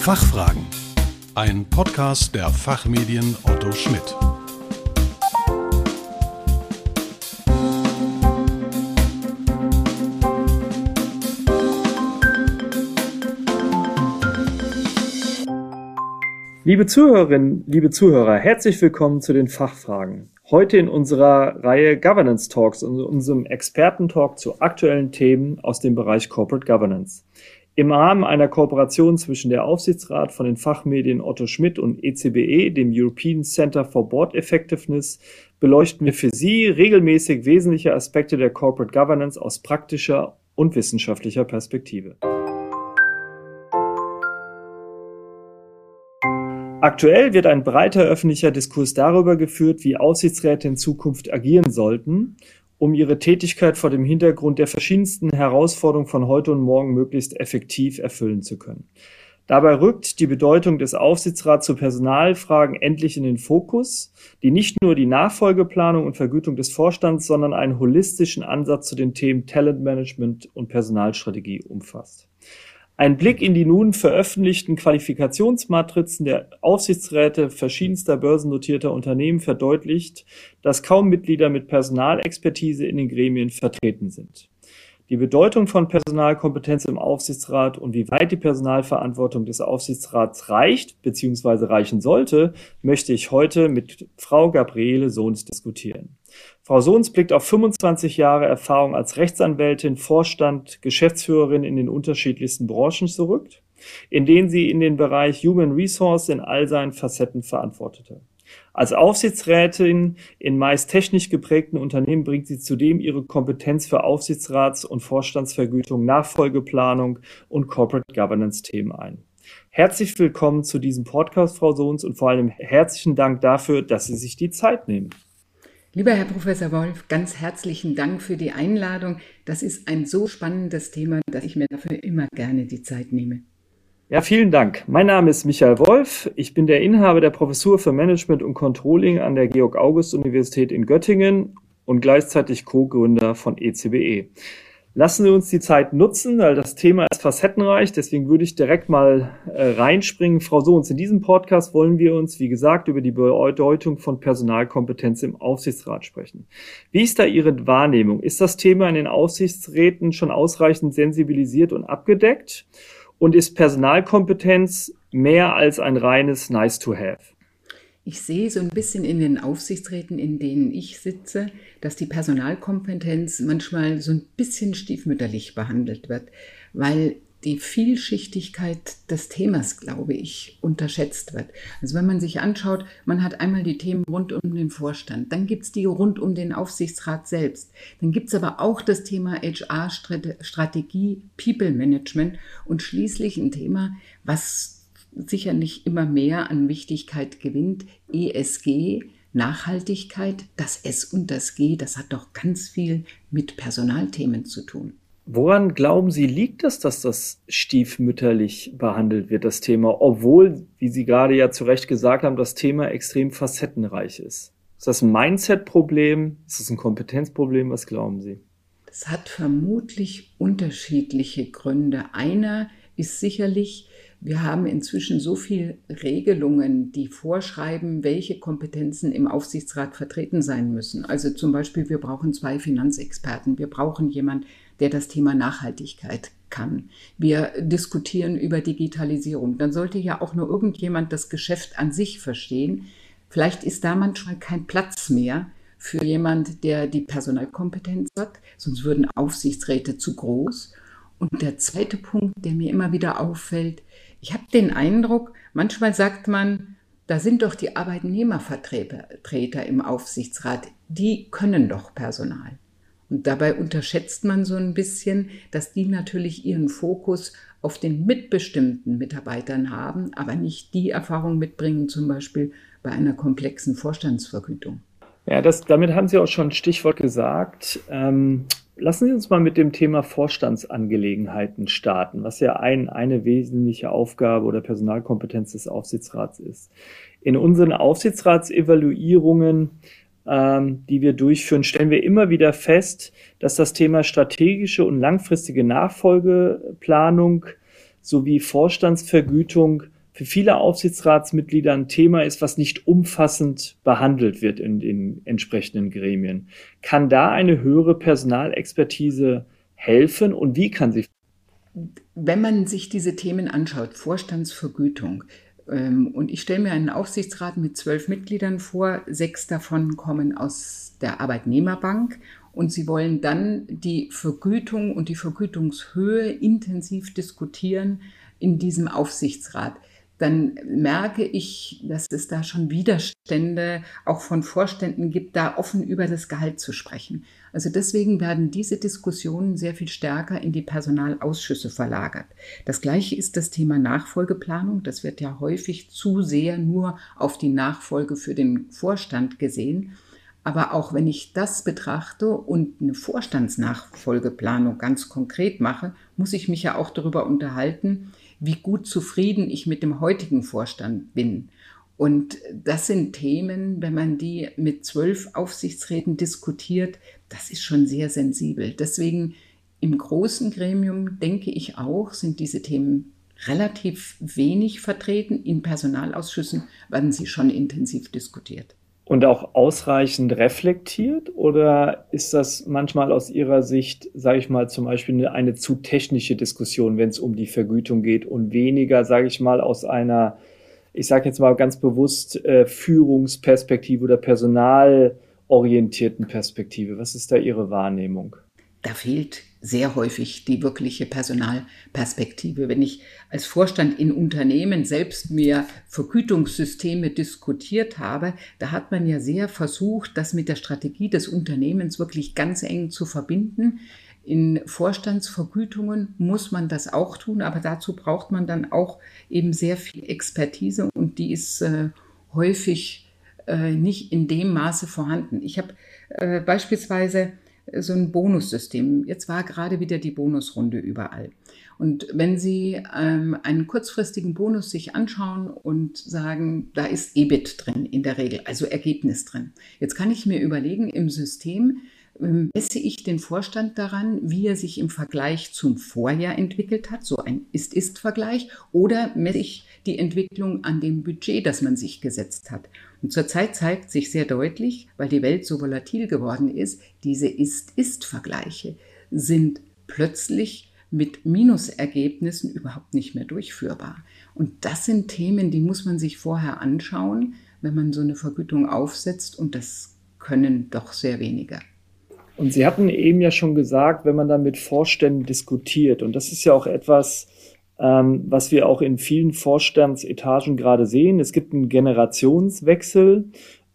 Fachfragen. Ein Podcast der Fachmedien Otto Schmidt. Liebe Zuhörerinnen, liebe Zuhörer, herzlich willkommen zu den Fachfragen. Heute in unserer Reihe Governance Talks, und unserem Expertentalk zu aktuellen Themen aus dem Bereich Corporate Governance. Im Rahmen einer Kooperation zwischen der Aufsichtsrat von den Fachmedien Otto Schmidt und ECBE, e, dem European Center for Board Effectiveness, beleuchten wir für Sie regelmäßig wesentliche Aspekte der Corporate Governance aus praktischer und wissenschaftlicher Perspektive. Aktuell wird ein breiter öffentlicher Diskurs darüber geführt, wie Aufsichtsräte in Zukunft agieren sollten, um ihre Tätigkeit vor dem Hintergrund der verschiedensten Herausforderungen von heute und morgen möglichst effektiv erfüllen zu können. Dabei rückt die Bedeutung des Aufsichtsrats zu Personalfragen endlich in den Fokus, die nicht nur die Nachfolgeplanung und Vergütung des Vorstands, sondern einen holistischen Ansatz zu den Themen Talentmanagement und Personalstrategie umfasst. Ein Blick in die nun veröffentlichten Qualifikationsmatrizen der Aufsichtsräte verschiedenster börsennotierter Unternehmen verdeutlicht, dass kaum Mitglieder mit Personalexpertise in den Gremien vertreten sind. Die Bedeutung von Personalkompetenz im Aufsichtsrat und wie weit die Personalverantwortung des Aufsichtsrats reicht bzw. reichen sollte, möchte ich heute mit Frau Gabriele Sohns diskutieren. Frau Sohns blickt auf 25 Jahre Erfahrung als Rechtsanwältin, Vorstand, Geschäftsführerin in den unterschiedlichsten Branchen zurück, in denen sie in den Bereich Human Resource in all seinen Facetten verantwortete. Als Aufsichtsrätin in meist technisch geprägten Unternehmen bringt sie zudem ihre Kompetenz für Aufsichtsrats- und Vorstandsvergütung, Nachfolgeplanung und Corporate Governance-Themen ein. Herzlich willkommen zu diesem Podcast, Frau Sohns, und vor allem herzlichen Dank dafür, dass Sie sich die Zeit nehmen. Lieber Herr Professor Wolf, ganz herzlichen Dank für die Einladung. Das ist ein so spannendes Thema, dass ich mir dafür immer gerne die Zeit nehme. Ja, vielen Dank. Mein Name ist Michael Wolf. Ich bin der Inhaber der Professur für Management und Controlling an der Georg-August-Universität in Göttingen und gleichzeitig Co-Gründer von ECBE. Lassen Sie uns die Zeit nutzen, weil das Thema ist facettenreich. Deswegen würde ich direkt mal äh, reinspringen. Frau Sohns, in diesem Podcast wollen wir uns, wie gesagt, über die Bedeutung von Personalkompetenz im Aufsichtsrat sprechen. Wie ist da Ihre Wahrnehmung? Ist das Thema in den Aufsichtsräten schon ausreichend sensibilisiert und abgedeckt? Und ist Personalkompetenz mehr als ein reines Nice to have? Ich sehe so ein bisschen in den Aufsichtsräten, in denen ich sitze, dass die Personalkompetenz manchmal so ein bisschen stiefmütterlich behandelt wird, weil die Vielschichtigkeit des Themas, glaube ich, unterschätzt wird. Also wenn man sich anschaut, man hat einmal die Themen rund um den Vorstand, dann gibt es die rund um den Aufsichtsrat selbst, dann gibt es aber auch das Thema HR-Strategie, People Management und schließlich ein Thema, was sicherlich immer mehr an Wichtigkeit gewinnt. ESG, Nachhaltigkeit, das S und das G, das hat doch ganz viel mit Personalthemen zu tun. Woran glauben Sie, liegt es, dass das stiefmütterlich behandelt wird, das Thema, obwohl, wie Sie gerade ja zu Recht gesagt haben, das Thema extrem facettenreich ist? Ist das ein Mindset-Problem? Ist das ein Kompetenzproblem? Was glauben Sie? Das hat vermutlich unterschiedliche Gründe. Einer ist sicherlich, wir haben inzwischen so viele Regelungen, die vorschreiben, welche Kompetenzen im Aufsichtsrat vertreten sein müssen. Also zum Beispiel, wir brauchen zwei Finanzexperten, wir brauchen jemand, der das Thema Nachhaltigkeit kann. Wir diskutieren über Digitalisierung. Dann sollte ja auch nur irgendjemand das Geschäft an sich verstehen. Vielleicht ist da manchmal kein Platz mehr für jemand, der die Personalkompetenz hat, sonst würden Aufsichtsräte zu groß. Und der zweite Punkt, der mir immer wieder auffällt, ich habe den Eindruck, manchmal sagt man, da sind doch die Arbeitnehmervertreter im Aufsichtsrat, die können doch Personal. Und dabei unterschätzt man so ein bisschen, dass die natürlich ihren Fokus auf den mitbestimmten Mitarbeitern haben, aber nicht die Erfahrung mitbringen, zum Beispiel bei einer komplexen Vorstandsvergütung. Ja, das, damit haben Sie auch schon ein Stichwort gesagt. Ähm, Lassen Sie uns mal mit dem Thema Vorstandsangelegenheiten starten, was ja ein, eine wesentliche Aufgabe oder Personalkompetenz des Aufsichtsrats ist. In unseren Aufsichtsratsevaluierungen, ähm, die wir durchführen, stellen wir immer wieder fest, dass das Thema strategische und langfristige Nachfolgeplanung sowie Vorstandsvergütung für viele Aufsichtsratsmitglieder ein Thema ist, was nicht umfassend behandelt wird in den entsprechenden Gremien. Kann da eine höhere Personalexpertise helfen und wie kann sie? Wenn man sich diese Themen anschaut, Vorstandsvergütung, und ich stelle mir einen Aufsichtsrat mit zwölf Mitgliedern vor, sechs davon kommen aus der Arbeitnehmerbank. Und sie wollen dann die Vergütung und die Vergütungshöhe intensiv diskutieren in diesem Aufsichtsrat. Dann merke ich, dass es da schon Widerstände auch von Vorständen gibt, da offen über das Gehalt zu sprechen. Also deswegen werden diese Diskussionen sehr viel stärker in die Personalausschüsse verlagert. Das gleiche ist das Thema Nachfolgeplanung. Das wird ja häufig zu sehr nur auf die Nachfolge für den Vorstand gesehen. Aber auch wenn ich das betrachte und eine Vorstandsnachfolgeplanung ganz konkret mache, muss ich mich ja auch darüber unterhalten, wie gut zufrieden ich mit dem heutigen Vorstand bin. Und das sind Themen, wenn man die mit zwölf Aufsichtsräten diskutiert, das ist schon sehr sensibel. Deswegen im großen Gremium, denke ich auch, sind diese Themen relativ wenig vertreten. In Personalausschüssen werden sie schon intensiv diskutiert und auch ausreichend reflektiert? Oder ist das manchmal aus Ihrer Sicht, sage ich mal, zum Beispiel eine, eine zu technische Diskussion, wenn es um die Vergütung geht und weniger, sage ich mal, aus einer, ich sage jetzt mal ganz bewusst, äh, Führungsperspektive oder personalorientierten Perspektive? Was ist da Ihre Wahrnehmung? Da fehlt sehr häufig die wirkliche Personalperspektive. Wenn ich als Vorstand in Unternehmen selbst mir Vergütungssysteme diskutiert habe, da hat man ja sehr versucht, das mit der Strategie des Unternehmens wirklich ganz eng zu verbinden. In Vorstandsvergütungen muss man das auch tun, aber dazu braucht man dann auch eben sehr viel Expertise und die ist äh, häufig äh, nicht in dem Maße vorhanden. Ich habe äh, beispielsweise so ein Bonussystem. Jetzt war gerade wieder die Bonusrunde überall. Und wenn Sie ähm, einen kurzfristigen Bonus sich anschauen und sagen, da ist EBIT drin in der Regel, also Ergebnis drin. Jetzt kann ich mir überlegen, im System, messe ich den Vorstand daran, wie er sich im Vergleich zum Vorjahr entwickelt hat, so ein Ist-Ist-Vergleich, oder messe ich die Entwicklung an dem Budget, das man sich gesetzt hat. Und zurzeit zeigt sich sehr deutlich, weil die Welt so volatil geworden ist, diese Ist-Ist-Vergleiche sind plötzlich mit Minusergebnissen überhaupt nicht mehr durchführbar. Und das sind Themen, die muss man sich vorher anschauen, wenn man so eine Vergütung aufsetzt. Und das können doch sehr wenige. Und Sie hatten eben ja schon gesagt, wenn man dann mit Vorständen diskutiert, und das ist ja auch etwas, ähm, was wir auch in vielen Vorstandsetagen gerade sehen. Es gibt einen Generationswechsel.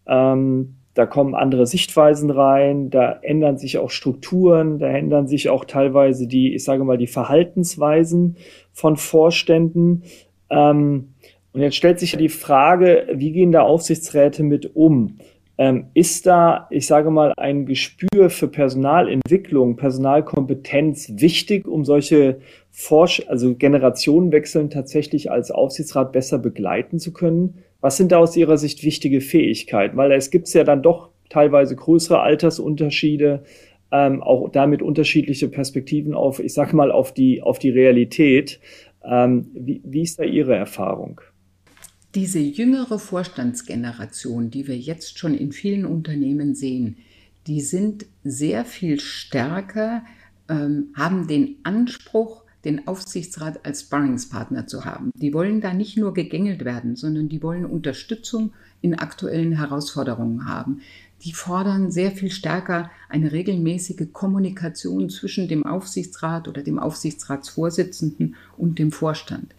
Ähm, da kommen andere Sichtweisen rein, da ändern sich auch Strukturen, da ändern sich auch teilweise die, ich sage mal, die Verhaltensweisen von Vorständen. Ähm, und jetzt stellt sich die Frage, wie gehen da Aufsichtsräte mit um? Ähm, ist da, ich sage mal, ein Gespür für Personalentwicklung, Personalkompetenz wichtig, um solche Forsch also Generationenwechseln tatsächlich als Aufsichtsrat besser begleiten zu können? Was sind da aus Ihrer Sicht wichtige Fähigkeiten? Weil es gibt ja dann doch teilweise größere Altersunterschiede, ähm, auch damit unterschiedliche Perspektiven auf, ich sage mal, auf die, auf die Realität. Ähm, wie, wie ist da Ihre Erfahrung? Diese jüngere Vorstandsgeneration, die wir jetzt schon in vielen Unternehmen sehen, die sind sehr viel stärker, ähm, haben den Anspruch, den Aufsichtsrat als Sparringspartner zu haben. Die wollen da nicht nur gegängelt werden, sondern die wollen Unterstützung in aktuellen Herausforderungen haben. Die fordern sehr viel stärker eine regelmäßige Kommunikation zwischen dem Aufsichtsrat oder dem Aufsichtsratsvorsitzenden und dem Vorstand.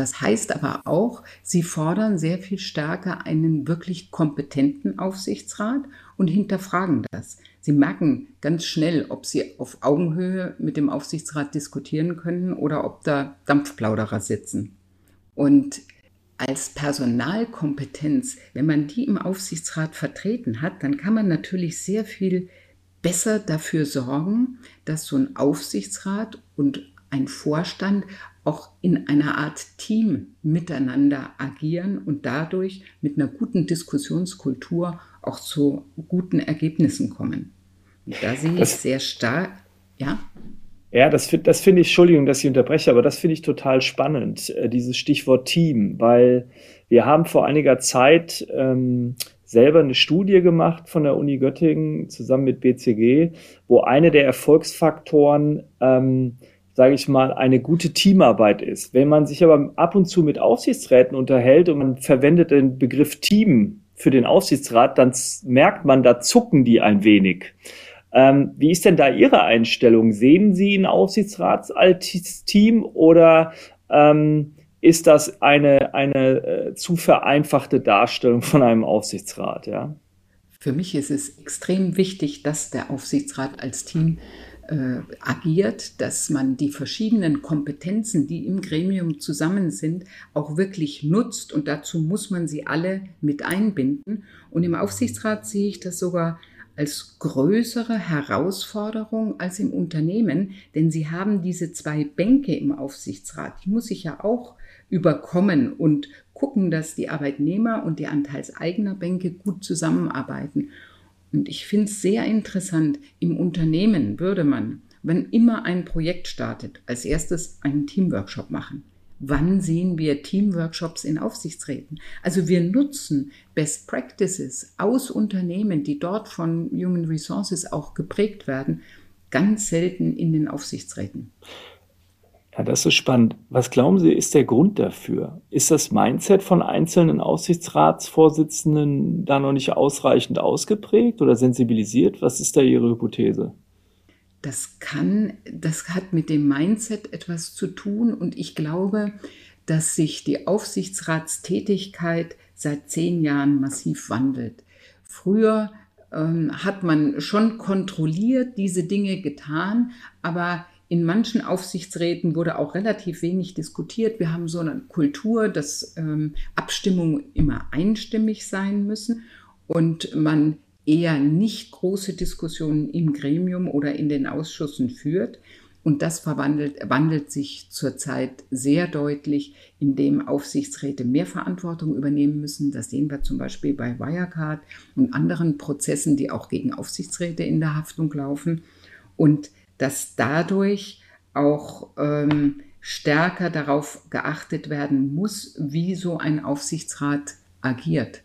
Das heißt aber auch, sie fordern sehr viel stärker einen wirklich kompetenten Aufsichtsrat und hinterfragen das. Sie merken ganz schnell, ob sie auf Augenhöhe mit dem Aufsichtsrat diskutieren können oder ob da Dampfplauderer sitzen. Und als Personalkompetenz, wenn man die im Aufsichtsrat vertreten hat, dann kann man natürlich sehr viel besser dafür sorgen, dass so ein Aufsichtsrat und ein Vorstand auch in einer Art Team miteinander agieren und dadurch mit einer guten Diskussionskultur auch zu guten Ergebnissen kommen. Und da sehe ich sehr stark, ja. Ja, das, das finde ich, Entschuldigung, dass ich unterbreche, aber das finde ich total spannend, äh, dieses Stichwort Team, weil wir haben vor einiger Zeit ähm, selber eine Studie gemacht von der Uni Göttingen zusammen mit BCG, wo eine der Erfolgsfaktoren, ähm, sage ich mal, eine gute Teamarbeit ist. Wenn man sich aber ab und zu mit Aufsichtsräten unterhält und man verwendet den Begriff Team für den Aufsichtsrat, dann merkt man, da zucken die ein wenig. Ähm, wie ist denn da Ihre Einstellung? Sehen Sie ein Aufsichtsrat als Team oder ähm, ist das eine, eine äh, zu vereinfachte Darstellung von einem Aufsichtsrat? Ja? Für mich ist es extrem wichtig, dass der Aufsichtsrat als Team äh, agiert, dass man die verschiedenen Kompetenzen, die im Gremium zusammen sind, auch wirklich nutzt und dazu muss man sie alle mit einbinden. Und im Aufsichtsrat sehe ich das sogar als größere Herausforderung als im Unternehmen, denn sie haben diese zwei Bänke im Aufsichtsrat. Die muss ich ja auch überkommen und gucken, dass die Arbeitnehmer und die Anteilseigner Bänke gut zusammenarbeiten. Und ich finde es sehr interessant, im Unternehmen würde man, wenn immer ein Projekt startet, als erstes einen Teamworkshop machen wann sehen wir Teamworkshops in Aufsichtsräten? Also wir nutzen Best Practices aus Unternehmen, die dort von Human Resources auch geprägt werden, ganz selten in den Aufsichtsräten. Ja, das ist spannend. Was glauben Sie, ist der Grund dafür? Ist das Mindset von einzelnen Aufsichtsratsvorsitzenden da noch nicht ausreichend ausgeprägt oder sensibilisiert? Was ist da Ihre Hypothese? das kann, das hat mit dem Mindset etwas zu tun und ich glaube, dass sich die Aufsichtsratstätigkeit seit zehn Jahren massiv wandelt. Früher ähm, hat man schon kontrolliert diese Dinge getan, aber in manchen Aufsichtsräten wurde auch relativ wenig diskutiert. Wir haben so eine Kultur, dass ähm, Abstimmungen immer einstimmig sein müssen und man eher nicht große Diskussionen im Gremium oder in den Ausschüssen führt. Und das wandelt sich zurzeit sehr deutlich, indem Aufsichtsräte mehr Verantwortung übernehmen müssen. Das sehen wir zum Beispiel bei Wirecard und anderen Prozessen, die auch gegen Aufsichtsräte in der Haftung laufen. Und dass dadurch auch ähm, stärker darauf geachtet werden muss, wie so ein Aufsichtsrat agiert.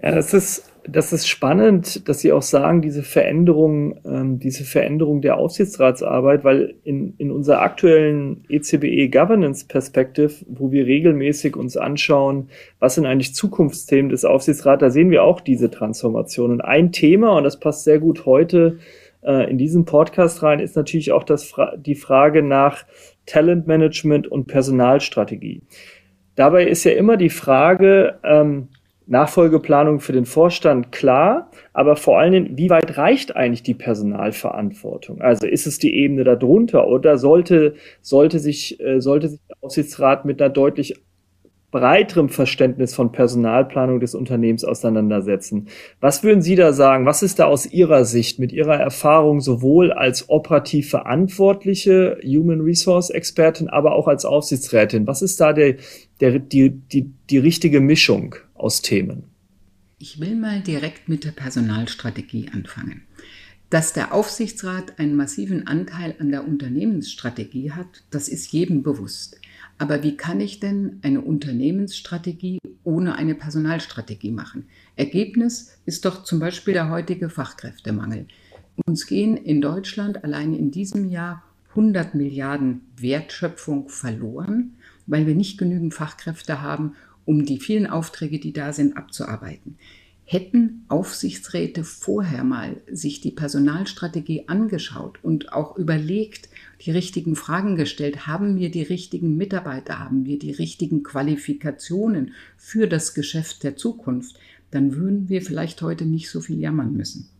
Ja, das ist, das ist spannend, dass Sie auch sagen, diese Veränderung, ähm, diese Veränderung der Aufsichtsratsarbeit, weil in, in unserer aktuellen ECBE Governance Perspective, wo wir regelmäßig uns anschauen, was sind eigentlich Zukunftsthemen des Aufsichtsrats, da sehen wir auch diese Transformation. Und ein Thema, und das passt sehr gut heute äh, in diesen Podcast rein, ist natürlich auch das, die Frage nach Talentmanagement und Personalstrategie. Dabei ist ja immer die Frage, ähm, Nachfolgeplanung für den Vorstand klar, aber vor allen Dingen, wie weit reicht eigentlich die Personalverantwortung? Also ist es die Ebene darunter oder sollte, sollte sich, äh, sollte sich der Aufsichtsrat mit einer deutlich breiterem Verständnis von Personalplanung des Unternehmens auseinandersetzen. Was würden Sie da sagen? Was ist da aus Ihrer Sicht, mit Ihrer Erfahrung sowohl als operativ verantwortliche Human Resource Expertin, aber auch als Aufsichtsrätin? Was ist da der, der, die, die, die richtige Mischung aus Themen? Ich will mal direkt mit der Personalstrategie anfangen. Dass der Aufsichtsrat einen massiven Anteil an der Unternehmensstrategie hat, das ist jedem bewusst. Aber wie kann ich denn eine Unternehmensstrategie ohne eine Personalstrategie machen? Ergebnis ist doch zum Beispiel der heutige Fachkräftemangel. Uns gehen in Deutschland allein in diesem Jahr 100 Milliarden Wertschöpfung verloren, weil wir nicht genügend Fachkräfte haben, um die vielen Aufträge, die da sind, abzuarbeiten. Hätten Aufsichtsräte vorher mal sich die Personalstrategie angeschaut und auch überlegt, die richtigen Fragen gestellt, haben wir die richtigen Mitarbeiter, haben wir die richtigen Qualifikationen für das Geschäft der Zukunft, dann würden wir vielleicht heute nicht so viel jammern müssen.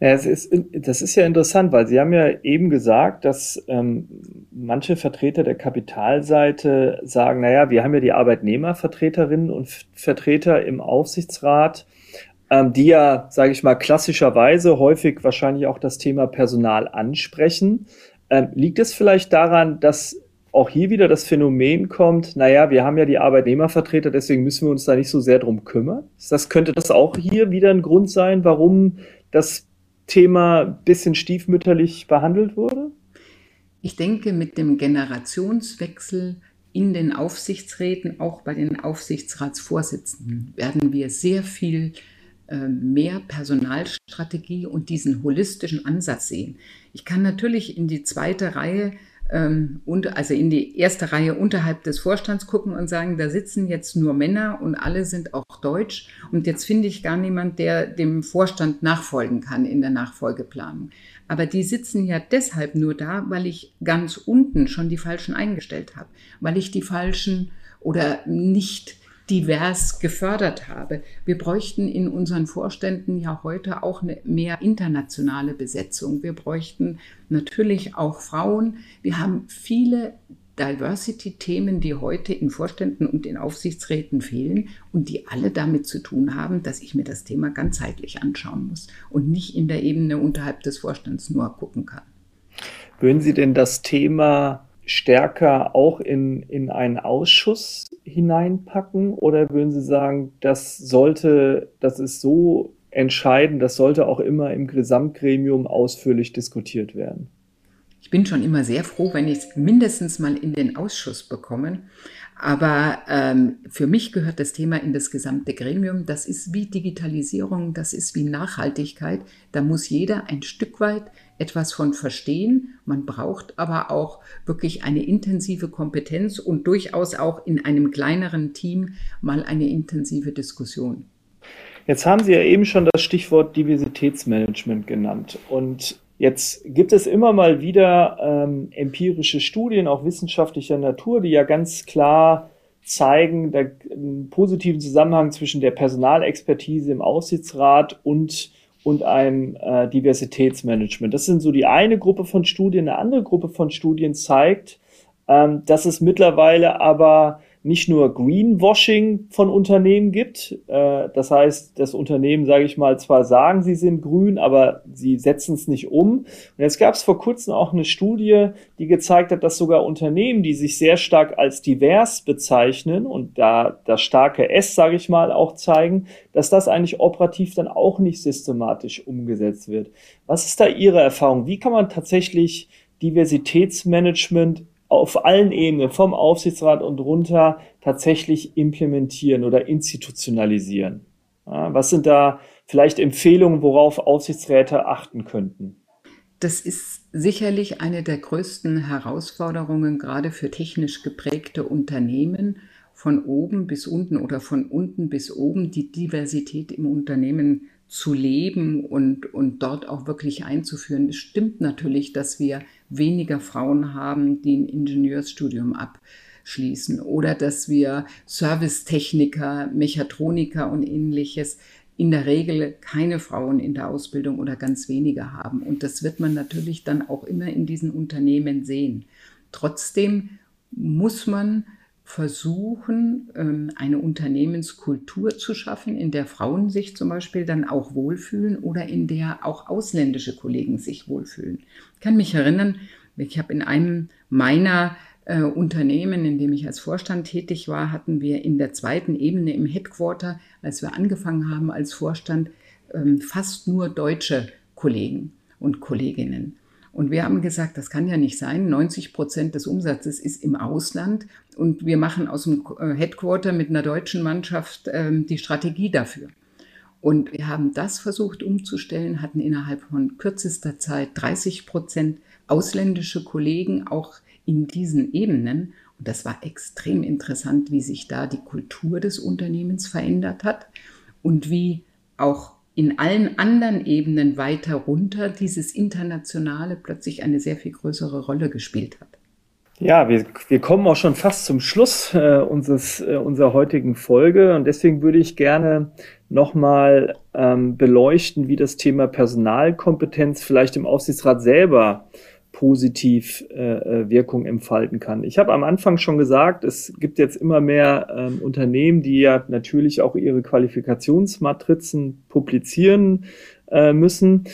Ja, es ist, das ist ja interessant, weil Sie haben ja eben gesagt, dass ähm, manche Vertreter der Kapitalseite sagen, naja, wir haben ja die Arbeitnehmervertreterinnen und Vertreter im Aufsichtsrat, ähm, die ja, sage ich mal, klassischerweise häufig wahrscheinlich auch das Thema Personal ansprechen. Ähm, liegt es vielleicht daran, dass auch hier wieder das Phänomen kommt, naja, wir haben ja die Arbeitnehmervertreter, deswegen müssen wir uns da nicht so sehr drum kümmern. Das könnte das auch hier wieder ein Grund sein, warum das Thema bisschen stiefmütterlich behandelt wurde? Ich denke, mit dem Generationswechsel in den Aufsichtsräten, auch bei den Aufsichtsratsvorsitzenden, werden wir sehr viel äh, mehr Personalstrategie und diesen holistischen Ansatz sehen. Ich kann natürlich in die zweite Reihe ähm, und also in die erste Reihe unterhalb des Vorstands gucken und sagen, da sitzen jetzt nur Männer und alle sind auch deutsch und jetzt finde ich gar niemand, der dem Vorstand nachfolgen kann in der Nachfolgeplanung. Aber die sitzen ja deshalb nur da, weil ich ganz unten schon die falschen eingestellt habe, weil ich die falschen oder nicht divers gefördert habe. Wir bräuchten in unseren Vorständen ja heute auch eine mehr internationale Besetzung. Wir bräuchten natürlich auch Frauen. Wir haben viele Diversity-Themen, die heute in Vorständen und in Aufsichtsräten fehlen und die alle damit zu tun haben, dass ich mir das Thema ganzheitlich anschauen muss und nicht in der Ebene unterhalb des Vorstands nur gucken kann. Würden Sie denn das Thema stärker auch in, in einen Ausschuss hineinpacken oder würden Sie sagen, das sollte, das ist so entscheidend, das sollte auch immer im Gesamtgremium ausführlich diskutiert werden? Ich bin schon immer sehr froh, wenn ich es mindestens mal in den Ausschuss bekomme. Aber ähm, für mich gehört das Thema in das gesamte Gremium. Das ist wie Digitalisierung, das ist wie Nachhaltigkeit. Da muss jeder ein Stück weit etwas von verstehen. Man braucht aber auch wirklich eine intensive Kompetenz und durchaus auch in einem kleineren Team mal eine intensive Diskussion. Jetzt haben Sie ja eben schon das Stichwort Diversitätsmanagement genannt. Und jetzt gibt es immer mal wieder ähm, empirische Studien, auch wissenschaftlicher Natur, die ja ganz klar zeigen, der, einen positiven Zusammenhang zwischen der Personalexpertise im Aufsichtsrat und und einem äh, Diversitätsmanagement. Das sind so die eine Gruppe von Studien. Eine andere Gruppe von Studien zeigt, ähm, dass es mittlerweile aber nicht nur Greenwashing von Unternehmen gibt. Äh, das heißt, das Unternehmen, sage ich mal, zwar sagen, sie sind grün, aber sie setzen es nicht um. Und jetzt gab es vor kurzem auch eine Studie, die gezeigt hat, dass sogar Unternehmen, die sich sehr stark als divers bezeichnen und da das starke S, sage ich mal, auch zeigen, dass das eigentlich operativ dann auch nicht systematisch umgesetzt wird. Was ist da Ihre Erfahrung? Wie kann man tatsächlich Diversitätsmanagement auf allen Ebenen, vom Aufsichtsrat und runter, tatsächlich implementieren oder institutionalisieren? Ja, was sind da vielleicht Empfehlungen, worauf Aufsichtsräte achten könnten? Das ist sicherlich eine der größten Herausforderungen, gerade für technisch geprägte Unternehmen, von oben bis unten oder von unten bis oben die Diversität im Unternehmen zu leben und, und dort auch wirklich einzuführen. Es stimmt natürlich, dass wir weniger Frauen haben, die ein Ingenieursstudium abschließen oder dass wir Servicetechniker, Mechatroniker und ähnliches in der Regel keine Frauen in der Ausbildung oder ganz wenige haben. Und das wird man natürlich dann auch immer in diesen Unternehmen sehen. Trotzdem muss man versuchen, ähm, eine Unternehmenskultur zu schaffen, in der Frauen sich zum Beispiel dann auch wohlfühlen oder in der auch ausländische Kollegen sich wohlfühlen. Ich kann mich erinnern, ich habe in einem meiner äh, Unternehmen, in dem ich als Vorstand tätig war, hatten wir in der zweiten Ebene im Headquarter, als wir angefangen haben als Vorstand, ähm, fast nur deutsche Kollegen und Kolleginnen. Und wir haben gesagt, das kann ja nicht sein. 90 Prozent des Umsatzes ist im Ausland und wir machen aus dem äh, Headquarter mit einer deutschen Mannschaft ähm, die Strategie dafür. Und wir haben das versucht umzustellen, hatten innerhalb von kürzester Zeit 30 Prozent ausländische Kollegen auch in diesen Ebenen. Und das war extrem interessant, wie sich da die Kultur des Unternehmens verändert hat und wie auch in allen anderen Ebenen weiter runter dieses Internationale plötzlich eine sehr viel größere Rolle gespielt hat. Ja, wir, wir kommen auch schon fast zum Schluss äh, unseres, äh, unserer heutigen Folge und deswegen würde ich gerne nochmal ähm, beleuchten, wie das Thema Personalkompetenz vielleicht im Aufsichtsrat selber positiv äh, äh, Wirkung entfalten kann. Ich habe am Anfang schon gesagt, es gibt jetzt immer mehr ähm, Unternehmen, die ja natürlich auch ihre Qualifikationsmatrizen publizieren äh, müssen.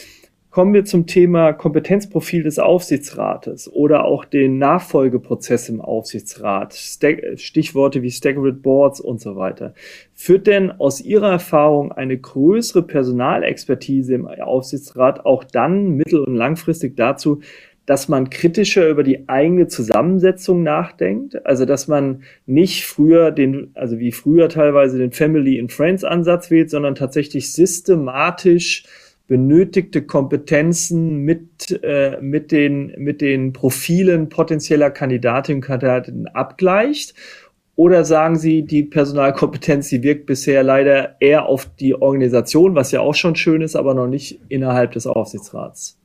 Kommen wir zum Thema Kompetenzprofil des Aufsichtsrates oder auch den Nachfolgeprozess im Aufsichtsrat, Stichworte wie Staggered Boards und so weiter. Führt denn aus Ihrer Erfahrung eine größere Personalexpertise im Aufsichtsrat auch dann mittel- und langfristig dazu, dass man kritischer über die eigene Zusammensetzung nachdenkt. Also, dass man nicht früher den, also wie früher teilweise den Family and Friends Ansatz wählt, sondern tatsächlich systematisch benötigte Kompetenzen mit, äh, mit, den, mit den Profilen potenzieller Kandidatinnen und Kandidaten abgleicht? Oder sagen Sie, die Personalkompetenz, die wirkt bisher leider eher auf die Organisation, was ja auch schon schön ist, aber noch nicht innerhalb des Aufsichtsrats?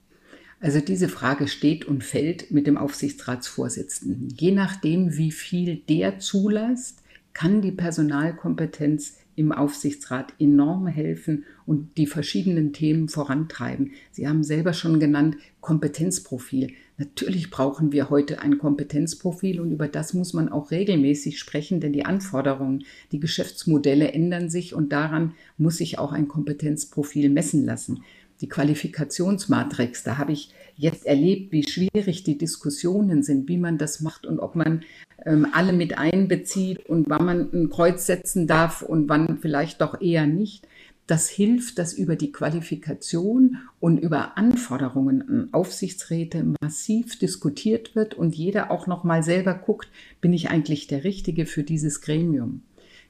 Also diese Frage steht und fällt mit dem Aufsichtsratsvorsitzenden. Je nachdem, wie viel der zulässt, kann die Personalkompetenz im Aufsichtsrat enorm helfen und die verschiedenen Themen vorantreiben. Sie haben selber schon genannt Kompetenzprofil. Natürlich brauchen wir heute ein Kompetenzprofil und über das muss man auch regelmäßig sprechen, denn die Anforderungen, die Geschäftsmodelle ändern sich und daran muss sich auch ein Kompetenzprofil messen lassen. Die Qualifikationsmatrix, da habe ich jetzt erlebt, wie schwierig die Diskussionen sind, wie man das macht und ob man ähm, alle mit einbezieht und wann man ein Kreuz setzen darf und wann vielleicht doch eher nicht. Das hilft, dass über die Qualifikation und über Anforderungen an Aufsichtsräte massiv diskutiert wird und jeder auch noch mal selber guckt, bin ich eigentlich der Richtige für dieses Gremium.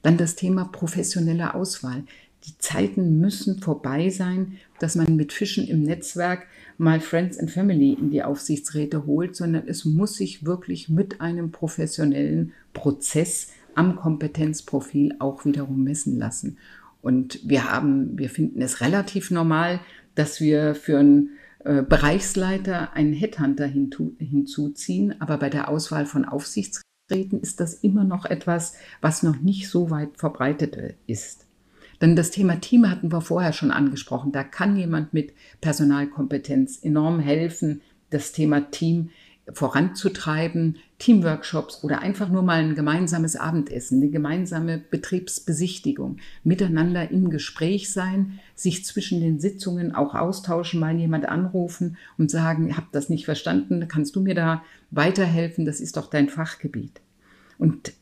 Dann das Thema professionelle Auswahl. Die Zeiten müssen vorbei sein, dass man mit Fischen im Netzwerk mal Friends and Family in die Aufsichtsräte holt, sondern es muss sich wirklich mit einem professionellen Prozess am Kompetenzprofil auch wiederum messen lassen. Und wir haben, wir finden es relativ normal, dass wir für einen äh, Bereichsleiter einen Headhunter hinzuziehen, aber bei der Auswahl von Aufsichtsräten ist das immer noch etwas, was noch nicht so weit verbreitet ist. Denn das Thema Team hatten wir vorher schon angesprochen. Da kann jemand mit Personalkompetenz enorm helfen, das Thema Team voranzutreiben, Teamworkshops oder einfach nur mal ein gemeinsames Abendessen, eine gemeinsame Betriebsbesichtigung, miteinander im Gespräch sein, sich zwischen den Sitzungen auch austauschen, mal jemand anrufen und sagen, ich habe das nicht verstanden, kannst du mir da weiterhelfen, das ist doch dein Fachgebiet. Und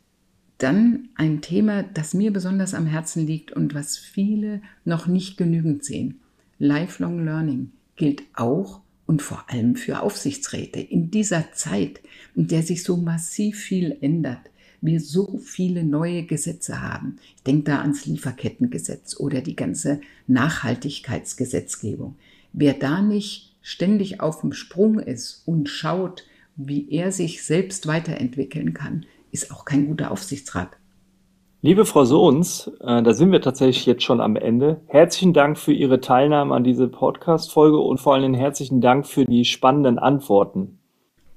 dann ein Thema, das mir besonders am Herzen liegt und was viele noch nicht genügend sehen. Lifelong Learning gilt auch und vor allem für Aufsichtsräte. In dieser Zeit, in der sich so massiv viel ändert, wir so viele neue Gesetze haben. Ich denke da ans Lieferkettengesetz oder die ganze Nachhaltigkeitsgesetzgebung. Wer da nicht ständig auf dem Sprung ist und schaut, wie er sich selbst weiterentwickeln kann, ist auch kein guter Aufsichtsrat. Liebe Frau Sohns, äh, da sind wir tatsächlich jetzt schon am Ende. Herzlichen Dank für Ihre Teilnahme an diese Podcast-Folge und vor allem herzlichen Dank für die spannenden Antworten.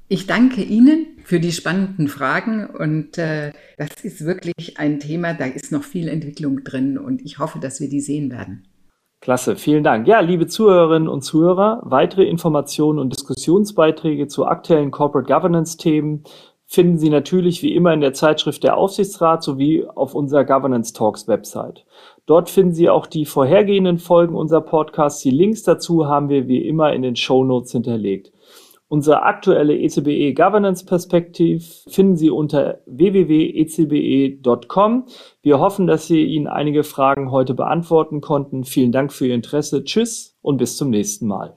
Ich danke Ihnen für die spannenden Fragen und äh, das ist wirklich ein Thema, da ist noch viel Entwicklung drin und ich hoffe, dass wir die sehen werden. Klasse, vielen Dank. Ja, liebe Zuhörerinnen und Zuhörer, weitere Informationen und Diskussionsbeiträge zu aktuellen Corporate Governance Themen finden Sie natürlich wie immer in der Zeitschrift Der Aufsichtsrat sowie auf unserer Governance Talks Website. Dort finden Sie auch die vorhergehenden Folgen unserer Podcasts. Die Links dazu haben wir wie immer in den Show Notes hinterlegt. Unsere aktuelle ECBE e Governance Perspective finden Sie unter www.ecbe.com. Wir hoffen, dass wir Ihnen einige Fragen heute beantworten konnten. Vielen Dank für Ihr Interesse. Tschüss und bis zum nächsten Mal.